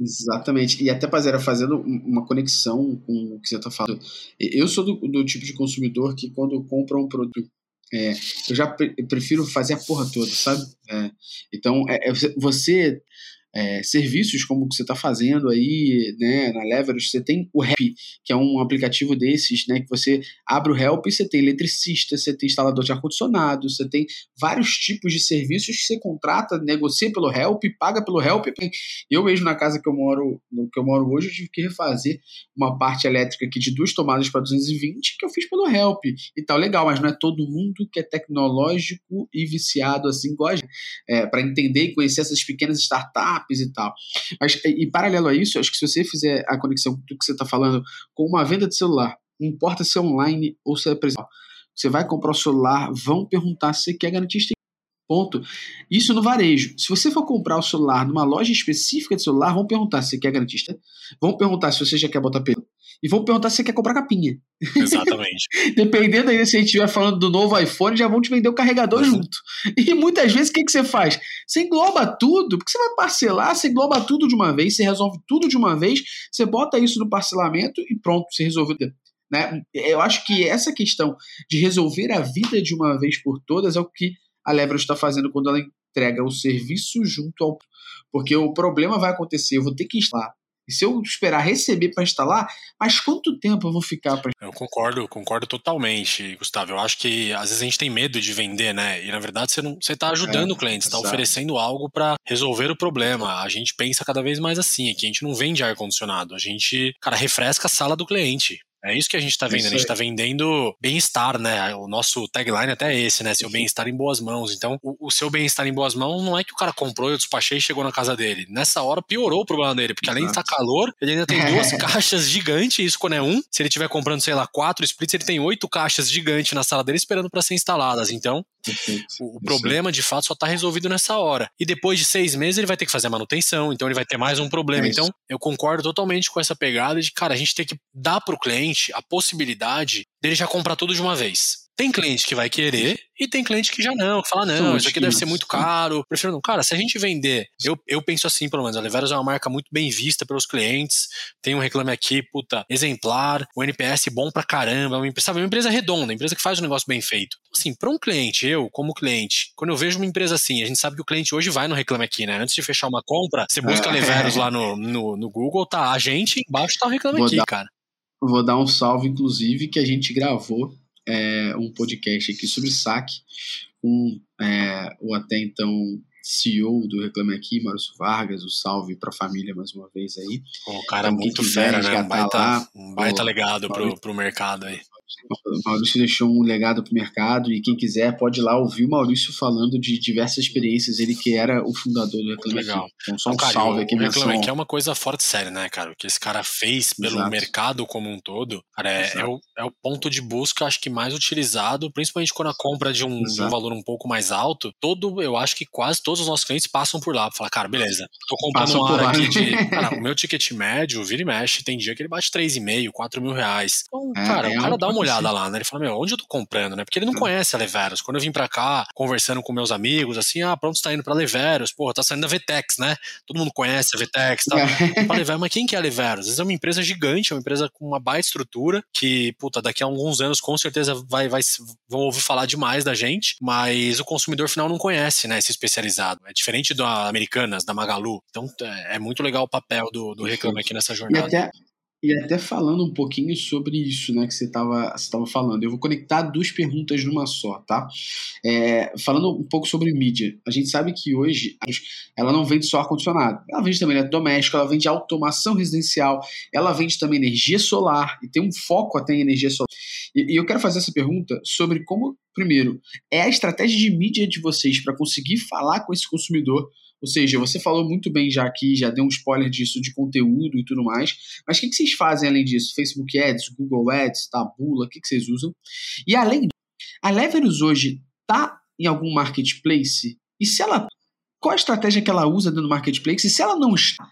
S1: Exatamente. E até, Pazera, fazendo uma conexão com o que você está falando. Eu sou do, do, tipo de consumidor que quando compra um produto, é, eu já pre prefiro fazer a porra toda, sabe? É, então, é, é você é, serviços como o que você está fazendo aí, né, na Leverage, você tem o Help, que é um aplicativo desses, né, que você abre o Help e você tem eletricista, você tem instalador de ar-condicionado, você tem vários tipos de serviços que você contrata, negocia pelo Help, paga pelo Help. Eu mesmo na casa que eu moro, que eu moro hoje, eu tive que refazer uma parte elétrica aqui de duas tomadas para 220 que eu fiz pelo Help e tal, legal, mas não é todo mundo que é tecnológico e viciado assim, gosta, é, para entender e conhecer essas pequenas startups apps e tal. Mas, e, paralelo a isso, acho que se você fizer a conexão do que você está falando com uma venda de celular, não importa se é online ou se é presencial, você vai comprar o celular, vão perguntar se quer garantia Ponto. Isso no varejo. Se você for comprar o celular numa loja específica de celular, vão perguntar se você quer garantista. Vão perguntar se você já quer botar pelo. E vão perguntar se você quer comprar capinha.
S2: Exatamente.
S1: Dependendo aí se a gente estiver falando do novo iPhone, já vão te vender o carregador uhum. junto. E muitas vezes o que, que você faz? Você engloba tudo, porque você vai parcelar, você engloba tudo de uma vez, você resolve tudo de uma vez, você bota isso no parcelamento e pronto, você resolveu. Né? Eu acho que essa questão de resolver a vida de uma vez por todas é o que a Levra está fazendo quando ela entrega o serviço junto ao. Porque o problema vai acontecer, eu vou ter que instalar. E se eu esperar receber para instalar, mas quanto tempo eu vou ficar para.
S2: Eu concordo, concordo totalmente, Gustavo. Eu acho que às vezes a gente tem medo de vender, né? E na verdade você não, você está ajudando é, o cliente, está oferecendo algo para resolver o problema. A gente pensa cada vez mais assim, aqui a gente não vende ar condicionado, a gente, cara, refresca a sala do cliente. É isso que a gente está vendendo. A gente está vendendo bem-estar, né? O nosso tagline até é esse, né? Seu bem-estar em boas mãos. Então, o, o seu bem-estar em boas mãos não é que o cara comprou, eu despachei e chegou na casa dele. Nessa hora piorou o problema dele, porque além de estar tá calor, ele ainda tem duas caixas gigantes, isso quando é um. Se ele estiver comprando, sei lá, quatro splits, ele tem oito caixas gigantes na sala dele esperando para ser instaladas. Então, o, o problema de fato só está resolvido nessa hora. E depois de seis meses ele vai ter que fazer a manutenção, então ele vai ter mais um problema. É então, eu concordo totalmente com essa pegada de, cara, a gente tem que dar para o cliente a possibilidade dele já comprar tudo de uma vez. Tem cliente que vai querer e tem cliente que já não, que fala, não, isso aqui deve ser muito caro. Prefiro não. Cara, se a gente vender, eu, eu penso assim, pelo menos, a Leveros é uma marca muito bem vista pelos clientes. Tem um reclame aqui, puta, exemplar, o NPS bom pra caramba. Uma empresa, sabe, uma empresa redonda, uma empresa que faz um negócio bem feito. Então, assim, para um cliente, eu, como cliente, quando eu vejo uma empresa assim, a gente sabe que o cliente hoje vai no Reclame Aqui, né? Antes de fechar uma compra, você busca é. Leveros lá no, no, no, Google, tá a gente, embaixo tá o Reclame Aqui, dar, cara.
S1: Vou dar um salve, inclusive, que a gente gravou é, um podcast aqui sobre saque com é, o até então CEO do Reclame Aqui, Maurício Vargas, o salve para a família mais uma vez aí.
S2: O cara então, muito fera, né? Um baita, lá, um baita legado para o mercado aí.
S1: O Maurício deixou um legado para o mercado e quem quiser pode ir lá ouvir o Maurício falando de diversas experiências. Ele que era o fundador do Reclame Legal. Aqui. Então, só um cara, salve aqui.
S2: O Reclame Aqui é uma coisa fora de série, né, cara? O que esse cara fez pelo Exato. mercado como um todo, cara, é, é, o, é o ponto de busca, acho que mais utilizado, principalmente quando a compra de um, de um valor um pouco mais alto. Todo, eu acho que quase todos os nossos clientes passam por lá falar, cara, beleza, tô comprando um ar aqui de. Cara, o meu ticket médio, vira e mexe, tem dia que ele bate 3,5, 4 mil reais. Então, é, cara, é o cara dá uma olhada lá, né? Ele fala, meu, onde eu tô comprando, né? Porque ele não conhece a Leveros. Quando eu vim pra cá, conversando com meus amigos, assim, ah, pronto, você tá indo pra Leveros, porra, tá saindo da Vtex, né? Todo mundo conhece a Vtex, tá? Eu falei, velho, mas quem que é a Leveros? Às vezes é uma empresa gigante, é uma empresa com uma baita estrutura, que, puta, daqui a alguns anos com certeza vai, vai, vão ouvir falar demais da gente, mas o consumidor final não conhece, né, esse especializado. É diferente da Americanas, da Magalu. Então é, é muito legal o papel do, do Reclame aqui nessa jornada.
S1: E até, E até falando um pouquinho sobre isso, né, que você estava falando. Eu vou conectar duas perguntas numa só, tá? É, falando um pouco sobre mídia. A gente sabe que hoje ela não vende só ar-condicionado. Ela vende também eletrodoméstico, ela vende automação residencial, ela vende também energia solar e tem um foco até em energia solar. E, e eu quero fazer essa pergunta sobre como, primeiro, é a estratégia de mídia de vocês para conseguir falar com esse consumidor ou seja, você falou muito bem já aqui, já deu um spoiler disso de conteúdo e tudo mais. Mas o que, que vocês fazem além disso? Facebook Ads, Google Ads, Tabula, o que, que vocês usam? E além a Leverus hoje está em algum marketplace? E se ela. Qual a estratégia que ela usa dentro do marketplace? E se ela não está,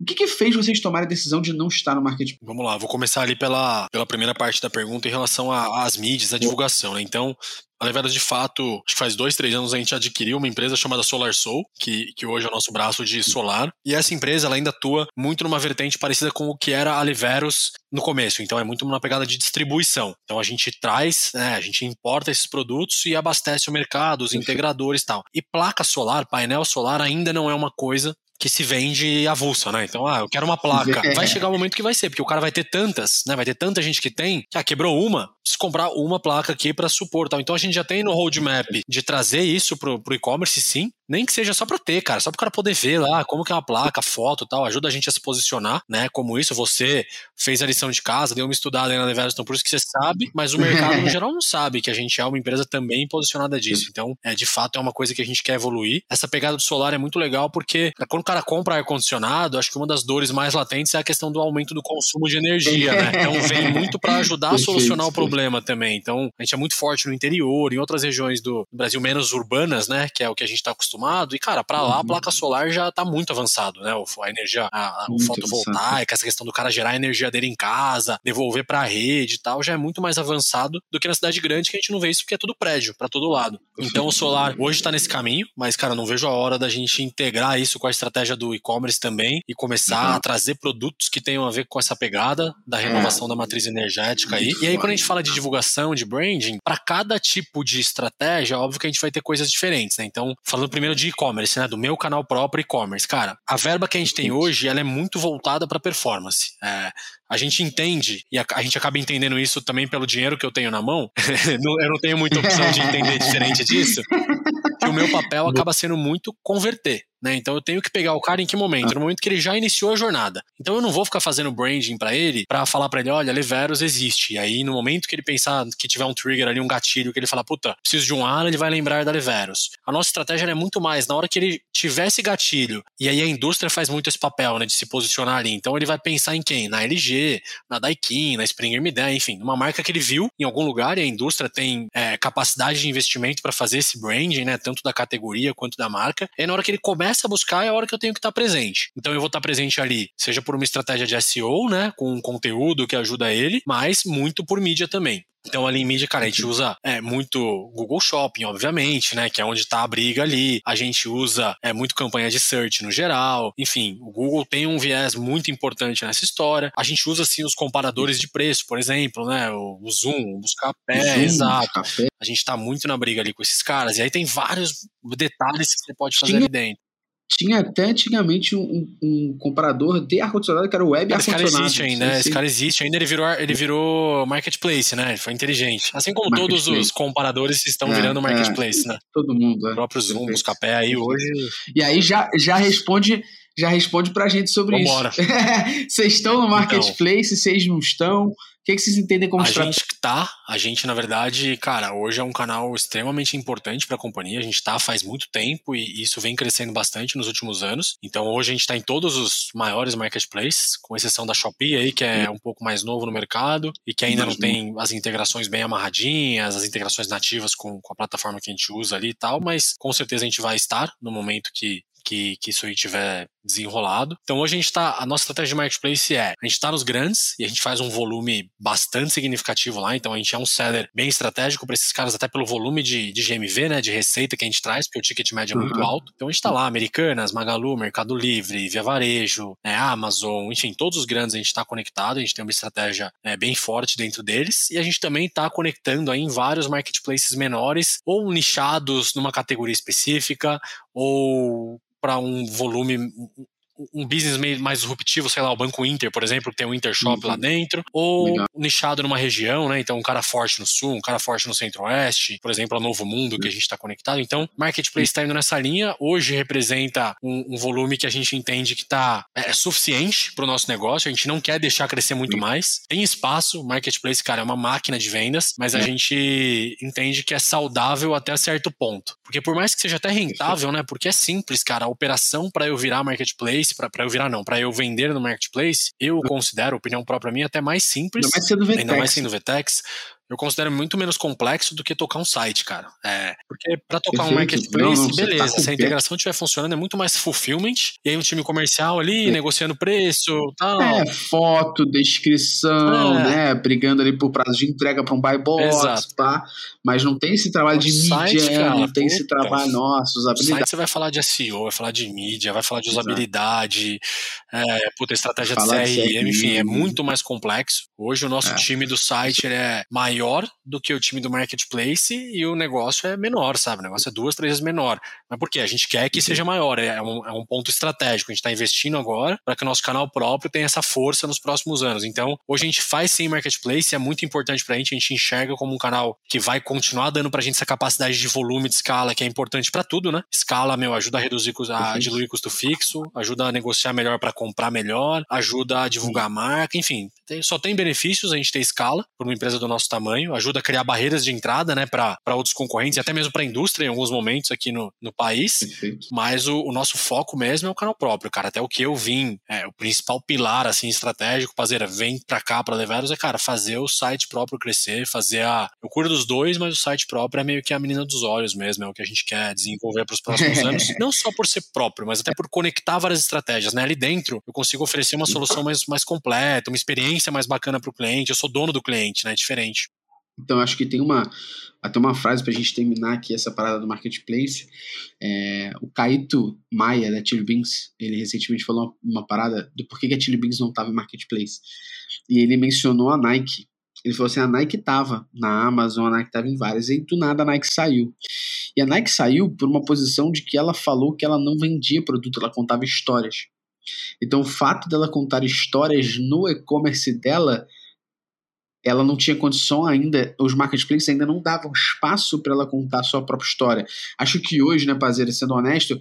S1: o que, que, fez vocês tomarem a decisão de não estar no marketplace?
S2: Vamos lá, vou começar ali pela, pela primeira parte da pergunta em relação às mídias, à divulgação. Né? Então, a Levera, de fato, acho que faz dois, três anos a gente adquiriu uma empresa chamada Solar Soul, que, que hoje é o nosso braço de solar. E essa empresa ela ainda atua muito numa vertente parecida com o que era a Leveros no começo. Então é muito uma pegada de distribuição. Então a gente traz, né, a gente importa esses produtos e abastece o mercado, os integradores e tal. E placa solar, painel solar ainda não é uma coisa que se vende avulsa, né? Então, ah, eu quero uma placa. Vai chegar o momento que vai ser, porque o cara vai ter tantas, né? Vai ter tanta gente que tem, que ah, quebrou uma, se comprar uma placa aqui para suportar. Então a gente já tem no roadmap de trazer isso pro, pro e-commerce, sim, nem que seja só para ter, cara, só para o cara poder ver lá como que é uma placa, foto tal, ajuda a gente a se posicionar, né? Como isso, você fez a lição de casa, deu uma estudada aí na Leveros, então por isso que você sabe, mas o mercado no geral não sabe que a gente é uma empresa também posicionada disso. Então, é, de fato, é uma coisa que a gente quer evoluir. Essa pegada do solar é muito legal porque quando o cara compra ar-condicionado, acho que uma das dores mais latentes é a questão do aumento do consumo de energia, né? Então vem muito para ajudar a solucionar o problema também. Então, a gente é muito forte no interior, em outras regiões do Brasil menos urbanas, né? Que é o que a gente está acostumado. E, cara, para lá a uhum. placa solar já está muito avançado, né? A energia, a, a o fotovoltaica, essa questão do cara gerar a energia dele em casa, devolver para a rede e tal, já é muito mais avançado do que na cidade grande, que a gente não vê isso porque é tudo prédio, para todo lado. Então o solar hoje está nesse caminho, mas, cara, não vejo a hora da gente integrar isso com a estratégia do e-commerce também e começar uhum. a trazer produtos que tenham a ver com essa pegada da renovação é. da matriz energética aí. E aí, quando a gente fala de divulgação, de branding, para cada tipo de estratégia, óbvio que a gente vai ter coisas diferentes, né? Então, falando primeiro de e-commerce, né? Do meu canal próprio e-commerce. Cara, a verba que a gente tem hoje, ela é muito voltada para performance. É, a gente entende, e a, a, gente acaba entendendo isso também pelo dinheiro que eu tenho na mão, eu não tenho muita opção de entender diferente disso, que o meu papel acaba sendo muito converter. Né? Então eu tenho que pegar o cara em que momento? No momento que ele já iniciou a jornada. Então eu não vou ficar fazendo branding para ele, para falar para ele, olha, Leveros existe. E aí no momento que ele pensar que tiver um trigger ali, um gatilho, que ele falar, puta, preciso de um ar, ele vai lembrar da Leveros. A nossa estratégia é muito mais na hora que ele tiver esse gatilho. E aí a indústria faz muito esse papel, né, de se posicionar ali. Então ele vai pensar em quem? Na LG, na Daikin, na Springer Midea, enfim, uma marca que ele viu em algum lugar e a indústria tem é, capacidade de investimento para fazer esse branding, né, tanto da categoria quanto da marca. E na hora que ele começa a buscar é a hora que eu tenho que estar presente. Então eu vou estar presente ali, seja por uma estratégia de SEO, né, com um conteúdo que ajuda ele, mas muito por mídia também. Então, ali em mídia, cara, a gente usa é, muito Google Shopping, obviamente, né? Que é onde está a briga ali. A gente usa é, muito campanha de search no geral. Enfim, o Google tem um viés muito importante nessa história. A gente usa, assim, os comparadores de preço, por exemplo, né? O, o Zoom, o Buscapé, exato. A gente está muito na briga ali com esses caras. E aí tem vários detalhes que você pode fazer ali dentro.
S1: Tinha até antigamente um, um comparador de ar-condicionado que era o web ar-condicionado.
S2: Esse cara existe ainda, né? Esse cara existe ainda, ele virou, ele virou marketplace, né? Ele foi inteligente. Assim como todos os comparadores estão é, virando é. marketplace, é, né?
S1: Todo mundo. É.
S2: O próprio Zoom, Buscapé aí hoje.
S1: E aí já, já responde já responde pra gente sobre Vambora. isso. Vocês estão no então. marketplace, vocês não estão? O que, que vocês entendem como
S2: A gente tá, a gente, na verdade, cara, hoje é um canal extremamente importante para a companhia. A gente tá faz muito tempo e isso vem crescendo bastante nos últimos anos. Então hoje a gente está em todos os maiores marketplaces, com exceção da Shopee aí, que é um pouco mais novo no mercado e que ainda não tem as integrações bem amarradinhas, as integrações nativas com, com a plataforma que a gente usa ali e tal, mas com certeza a gente vai estar no momento que que, que isso aí tiver desenrolado. Então hoje a gente está, a nossa estratégia de marketplace é, a gente está nos grandes e a gente faz um volume bastante significativo lá, então a gente é um seller bem estratégico para esses caras, até pelo volume de, de GMV, né, de receita que a gente traz, porque o ticket médio é muito uhum. alto. Então a gente está lá, Americanas, Magalu, Mercado Livre, Via Varejo, né, Amazon, enfim, todos os grandes a gente está conectado, a gente tem uma estratégia né, bem forte dentro deles e a gente também está conectando aí em vários marketplaces menores ou nichados numa categoria específica ou para um volume um business meio mais disruptivo, sei lá, o Banco Inter, por exemplo, que tem um Intershop uhum. lá dentro, ou Legal. nichado numa região, né? Então, um cara forte no sul, um cara forte no centro-oeste, por exemplo, a Novo Mundo, que a gente está conectado. Então, marketplace está indo nessa linha. Hoje representa um, um volume que a gente entende que está é, suficiente para o nosso negócio. A gente não quer deixar crescer muito mais. Tem espaço, marketplace, cara, é uma máquina de vendas, mas a é. gente entende que é saudável até certo ponto. Porque por mais que seja até rentável, né? Porque é simples, cara. A operação para eu virar marketplace, para eu virar não, para eu vender no marketplace, eu considero, opinião própria minha, até mais simples.
S1: Ainda mais sendo Vetex.
S2: Ainda mais sendo Vetex eu considero muito menos complexo do que tocar um site, cara. É, porque para tocar Perfeito. um marketplace, não, não, beleza, tá se a integração estiver funcionando, é muito mais fulfillment. E aí um time comercial ali, é. negociando preço tal.
S1: É, foto, descrição, é. né? Brigando ali por prazo de entrega para um buy box, Exato. Tá? Mas não tem esse trabalho de site, mídia, cara, não tem puta, esse trabalho, nossa, usabilidade.
S2: site você vai falar de SEO, vai falar de mídia, vai falar de usabilidade, é, puta, estratégia de CRM, de CRM, enfim, é muito mais complexo. Hoje o nosso é. time do site é maior maior do que o time do marketplace e o negócio é menor, sabe? O negócio é duas, três vezes menor. Mas por quê? A gente quer que seja maior, é um, é um ponto estratégico. A gente está investindo agora para que o nosso canal próprio tenha essa força nos próximos anos. Então, hoje a gente faz sim marketplace, é muito importante para a gente, a gente enxerga como um canal que vai continuar dando para a gente essa capacidade de volume, de escala, que é importante para tudo, né? Escala, meu, ajuda a reduzir, a diluir custo fixo, ajuda a negociar melhor para comprar melhor, ajuda a divulgar a marca, enfim, tem, só tem benefícios a gente ter escala para uma empresa do nosso tamanho, ajuda a criar barreiras de entrada, né, para outros concorrentes e até mesmo para a indústria em alguns momentos aqui no, no país. Perfeito. Mas o, o, nosso foco mesmo é o canal próprio, cara. Até o que eu vim, é, o principal pilar assim estratégico, Pazeira, vem para cá para Leveros é, cara, fazer o site próprio crescer, fazer a. Eu cuido dos dois, mas o site próprio é meio que a menina dos olhos mesmo, é o que a gente quer desenvolver para os próximos anos. Não só por ser próprio, mas até por conectar várias estratégias, né? Ali dentro eu consigo oferecer uma solução mais, mais completa, uma experiência mais bacana para o cliente. Eu sou dono do cliente, né? É diferente.
S1: Então, acho que tem uma até uma frase para a gente terminar aqui essa parada do marketplace. É, o Kaito Maia, da Chili Beans, ele recentemente falou uma, uma parada do porquê que a Chili Beans não estava em marketplace. E ele mencionou a Nike. Ele falou assim: a Nike estava na Amazon, a Nike estava em várias, e do nada a Nike saiu. E a Nike saiu por uma posição de que ela falou que ela não vendia produto, ela contava histórias. Então, o fato dela contar histórias no e-commerce dela ela não tinha condição ainda, os marketplaces ainda não davam espaço para ela contar sua própria história. Acho que hoje, né, Pazeira, sendo honesto,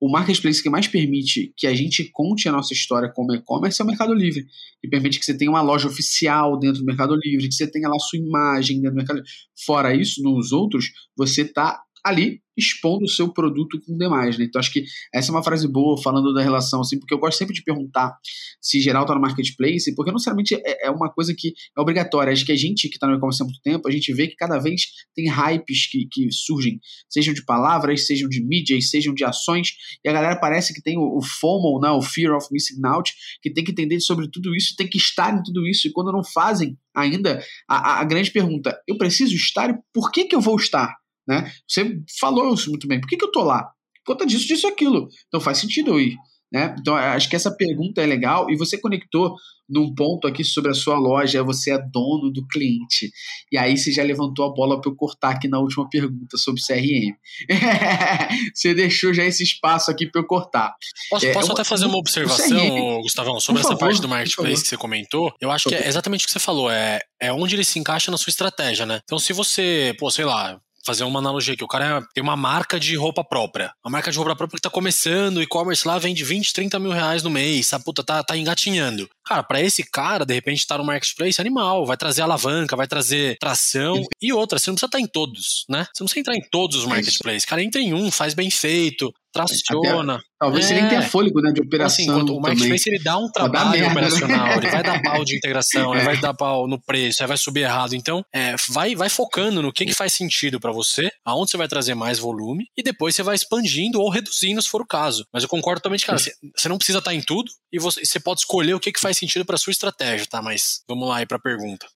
S1: o marketplace que mais permite que a gente conte a nossa história como e-commerce é o Mercado Livre, que permite que você tenha uma loja oficial dentro do Mercado Livre, que você tenha lá sua imagem dentro do Mercado Livre. Fora isso, nos outros, você está ali expondo o seu produto com demais, né? Então acho que essa é uma frase boa falando da relação, assim, porque eu gosto sempre de perguntar se geral tá no marketplace, porque não necessariamente é, é uma coisa que é obrigatória. Acho que a gente que está no e-commerce há muito tempo, a gente vê que cada vez tem hypes que, que surgem, sejam de palavras, sejam de mídias, sejam de ações, e a galera parece que tem o, o FOMO, né, o Fear of Missing Out, que tem que entender sobre tudo isso, tem que estar em tudo isso, e quando não fazem ainda, a, a grande pergunta, eu preciso estar e por que que eu vou estar? Né? Você falou isso muito bem. Por que, que eu tô lá? Por conta disso, disso aquilo. Então faz sentido eu ir. Né? Então, acho que essa pergunta é legal e você conectou num ponto aqui sobre a sua loja, você é dono do cliente. E aí você já levantou a bola para eu cortar aqui na última pergunta sobre CRM. você deixou já esse espaço aqui para eu cortar.
S2: Posso, é, posso até fazer uma observação, Gustavão, sobre essa parte do marketplace que você comentou? Eu acho que é exatamente o que você falou, é, é onde ele se encaixa na sua estratégia, né? Então, se você, pô, sei lá, fazer uma analogia aqui. O cara tem uma marca de roupa própria. Uma marca de roupa própria que tá começando, o e-commerce lá vende 20, 30 mil reais no mês, sabe? Puta, tá, tá engatinhando. Cara, para esse cara, de repente, tá no marketplace animal, vai trazer alavanca, vai trazer tração e outra. Você não precisa estar tá em todos, né? Você não precisa entrar em todos os marketplaces. Cara, entra em um, faz bem feito, traciona. Até,
S1: talvez é. você nem tenha fôlego né, de assim, operação.
S2: Assim, o marketplace ele dá um trabalho merda, né? operacional, né? ele vai dar pau de integração, é. ele vai dar pau no preço, aí vai subir errado. Então, é, vai, vai focando no que, que faz sentido para você, aonde você vai trazer mais volume, e depois você vai expandindo ou reduzindo se for o caso. Mas eu concordo também, cara, você, você não precisa estar em tudo e você, você pode escolher o que, que faz sentido para sua estratégia, tá? Mas vamos lá aí para a pergunta.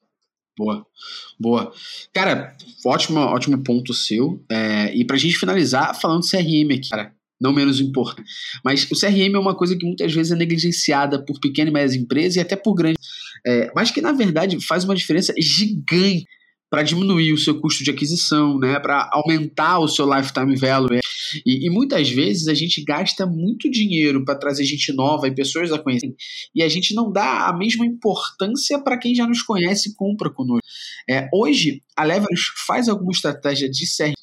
S1: Boa, boa. Cara, ótimo, ótimo ponto seu. É, e pra gente finalizar, falando CRM aqui, cara, não menos importante. Mas o CRM é uma coisa que muitas vezes é negligenciada por pequenas e médias empresas e até por grandes, é, mas que na verdade faz uma diferença gigante para diminuir o seu custo de aquisição, né? Para aumentar o seu lifetime value. E, e, muitas vezes a gente gasta muito dinheiro para trazer gente nova e pessoas a conhecer, e a gente não dá a mesma importância para quem já nos conhece e compra conosco. É, hoje, a Leverage faz alguma estratégia de CRM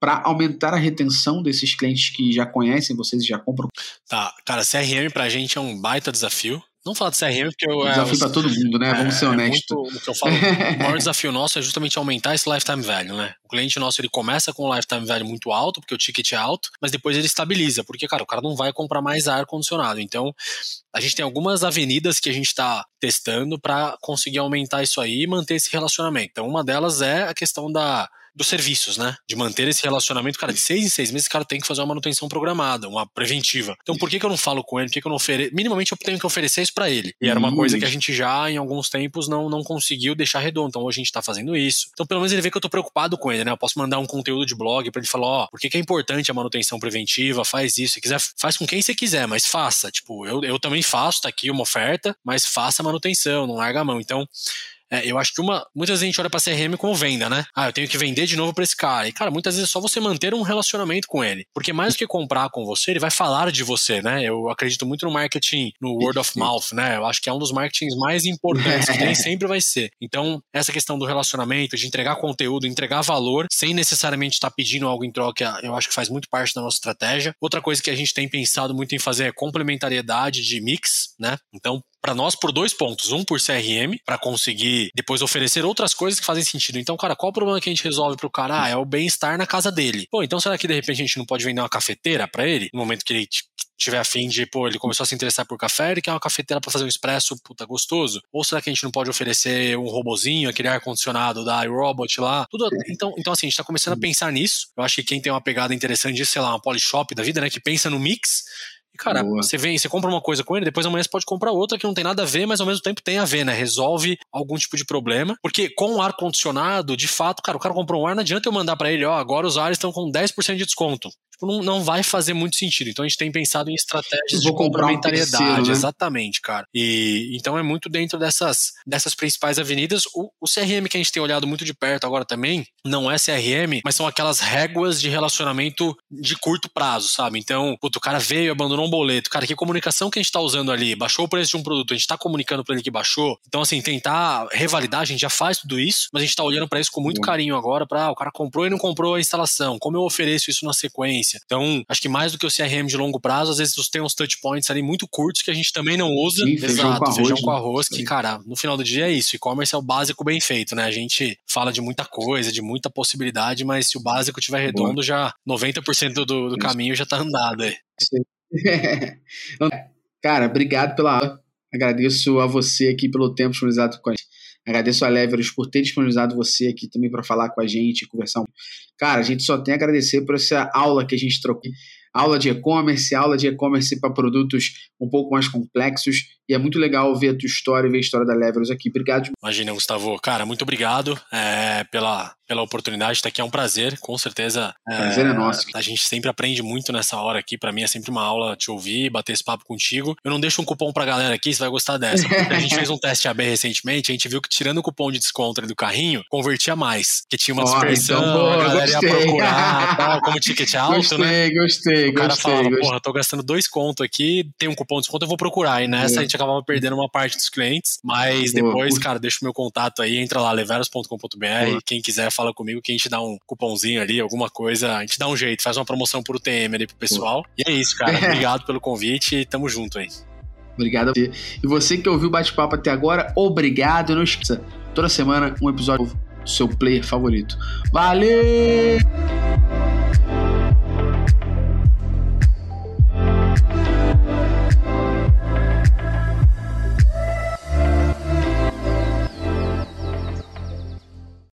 S1: para aumentar a retenção desses clientes que já conhecem vocês e já compram?
S2: Tá, cara, CRM para a gente é um baita desafio. Não falar de CRM, porque eu.
S1: É, desafio para todo mundo, né? Vamos ser é, honestos. É
S2: o que eu falo, o maior desafio nosso é justamente aumentar esse lifetime value, né? O cliente nosso ele começa com um lifetime value muito alto, porque o ticket é alto, mas depois ele estabiliza, porque, cara, o cara não vai comprar mais ar-condicionado. Então, a gente tem algumas avenidas que a gente está testando para conseguir aumentar isso aí e manter esse relacionamento. Então, uma delas é a questão da dos serviços, né? De manter esse relacionamento, cara, de seis em seis meses, o cara tem que fazer uma manutenção programada, uma preventiva. Então, por que, que eu não falo com ele? Por que, que eu não ofereço? Minimamente, eu tenho que oferecer isso para ele. E era uma coisa que a gente já, em alguns tempos, não, não conseguiu deixar redondo. Então, hoje a gente tá fazendo isso. Então, pelo menos ele vê que eu tô preocupado com ele, né? Eu posso mandar um conteúdo de blog para ele falar: ó, oh, por que, que é importante a manutenção preventiva? Faz isso. Se quiser, faz com quem você quiser, mas faça. Tipo, eu, eu também faço, tá aqui uma oferta, mas faça a manutenção, não larga a mão. Então, é, eu acho que uma. Muitas vezes a gente olha pra CRM como venda, né? Ah, eu tenho que vender de novo pra esse cara. E, cara, muitas vezes é só você manter um relacionamento com ele. Porque mais do que comprar com você, ele vai falar de você, né? Eu acredito muito no marketing, no word of mouth, né? Eu acho que é um dos marketings mais importantes, que nem sempre vai ser. Então, essa questão do relacionamento, de entregar conteúdo, entregar valor, sem necessariamente estar tá pedindo algo em troca, eu acho que faz muito parte da nossa estratégia. Outra coisa que a gente tem pensado muito em fazer é complementariedade de mix, né? Então, para nós por dois pontos. Um por CRM, para conseguir depois oferecer outras coisas que fazem sentido. Então, cara, qual o problema que a gente resolve pro cara? Ah, é o bem-estar na casa dele. Pô, então será que de repente a gente não pode vender uma cafeteira para ele? No momento que ele tiver afim de, pô, ele começou a se interessar por café, ele quer uma cafeteira para fazer um expresso, puta, gostoso. Ou será que a gente não pode oferecer um robozinho, aquele ar-condicionado da iRobot lá? Tudo, então, então, assim, a gente tá começando a pensar nisso. Eu acho que quem tem uma pegada interessante disso, sei lá, uma Polishop da vida, né, que pensa no mix e, cara, Boa. você vem, você compra uma coisa com ele, depois amanhã você pode comprar outra que não tem nada a ver, mas ao mesmo tempo tem a ver, né? Resolve algum tipo de problema. Porque com o ar-condicionado, de fato, cara, o cara comprou um ar, não adianta eu mandar para ele, ó, agora os ares estão com 10% de desconto tipo, não, não vai fazer muito sentido. Então a gente tem pensado em estratégias de complementariedade. Um terceiro, né? Exatamente, cara. E então é muito dentro dessas, dessas principais avenidas. O, o CRM que a gente tem olhado muito de perto agora também, não é CRM, mas são aquelas réguas de relacionamento de curto prazo, sabe? Então, puto, o cara veio, abandonou um boleto. Cara, que comunicação que a gente tá usando ali? Baixou o preço de um produto, a gente tá comunicando para ele que baixou. Então, assim, tentar revalidar, a gente já faz tudo isso, mas a gente tá olhando para isso com muito carinho agora, para ah, o cara comprou e não comprou a instalação. Como eu ofereço isso na sequência? Então, acho que mais do que o CRM de longo prazo, às vezes você tem uns touch points ali muito curtos que a gente também não usa.
S1: Sim, feijão Exato, com arroz,
S2: feijão com arroz, que, cara, no final do dia é isso. E-commerce é o básico bem feito, né? A gente fala de muita coisa, de muita possibilidade, mas se o básico tiver redondo, Boa. já 90% do, do caminho já tá andado aí.
S1: Cara, obrigado pela aula. Agradeço a você aqui pelo tempo disponibilizado com a gente. Agradeço a Leverus por ter disponibilizado você aqui também para falar com a gente, conversar. Cara, a gente só tem a agradecer por essa aula que a gente trocou aula de e-commerce, aula de e-commerce para produtos um pouco mais complexos. E é muito legal ver a tua história e ver a história da Leveros aqui. Obrigado.
S2: Imagina, Gustavo. Cara, muito obrigado é, pela, pela oportunidade de estar aqui. É um prazer, com certeza.
S1: É, prazer é nosso.
S2: A gente sempre aprende muito nessa hora aqui. Para mim é sempre uma aula te ouvir, bater esse papo contigo. Eu não deixo um cupom pra galera aqui, você vai gostar dessa. a gente fez um teste AB recentemente, a gente viu que tirando o cupom de desconto do carrinho, convertia mais. Que tinha uma dispersão, então, a galera gostei. ia procurar, tal, como ticket alto,
S1: gostei,
S2: né?
S1: Gostei,
S2: o cara
S1: gostei.
S2: falava, porra, tô gastando dois contos aqui, tem um cupom de desconto, eu vou procurar. E nessa é. a gente acabava perdendo uma parte dos clientes. Mas depois, cara, deixa o meu contato aí, entra lá, leveros.com.br. Quem quiser, fala comigo que a gente dá um cupomzinho ali, alguma coisa. A gente dá um jeito, faz uma promoção por UTM ali pro pessoal. E é isso, cara. Obrigado pelo convite e tamo junto aí.
S1: Obrigado a você. E você que ouviu o bate-papo até agora, obrigado. Não esqueça, toda semana um episódio novo do seu player favorito. Valeu!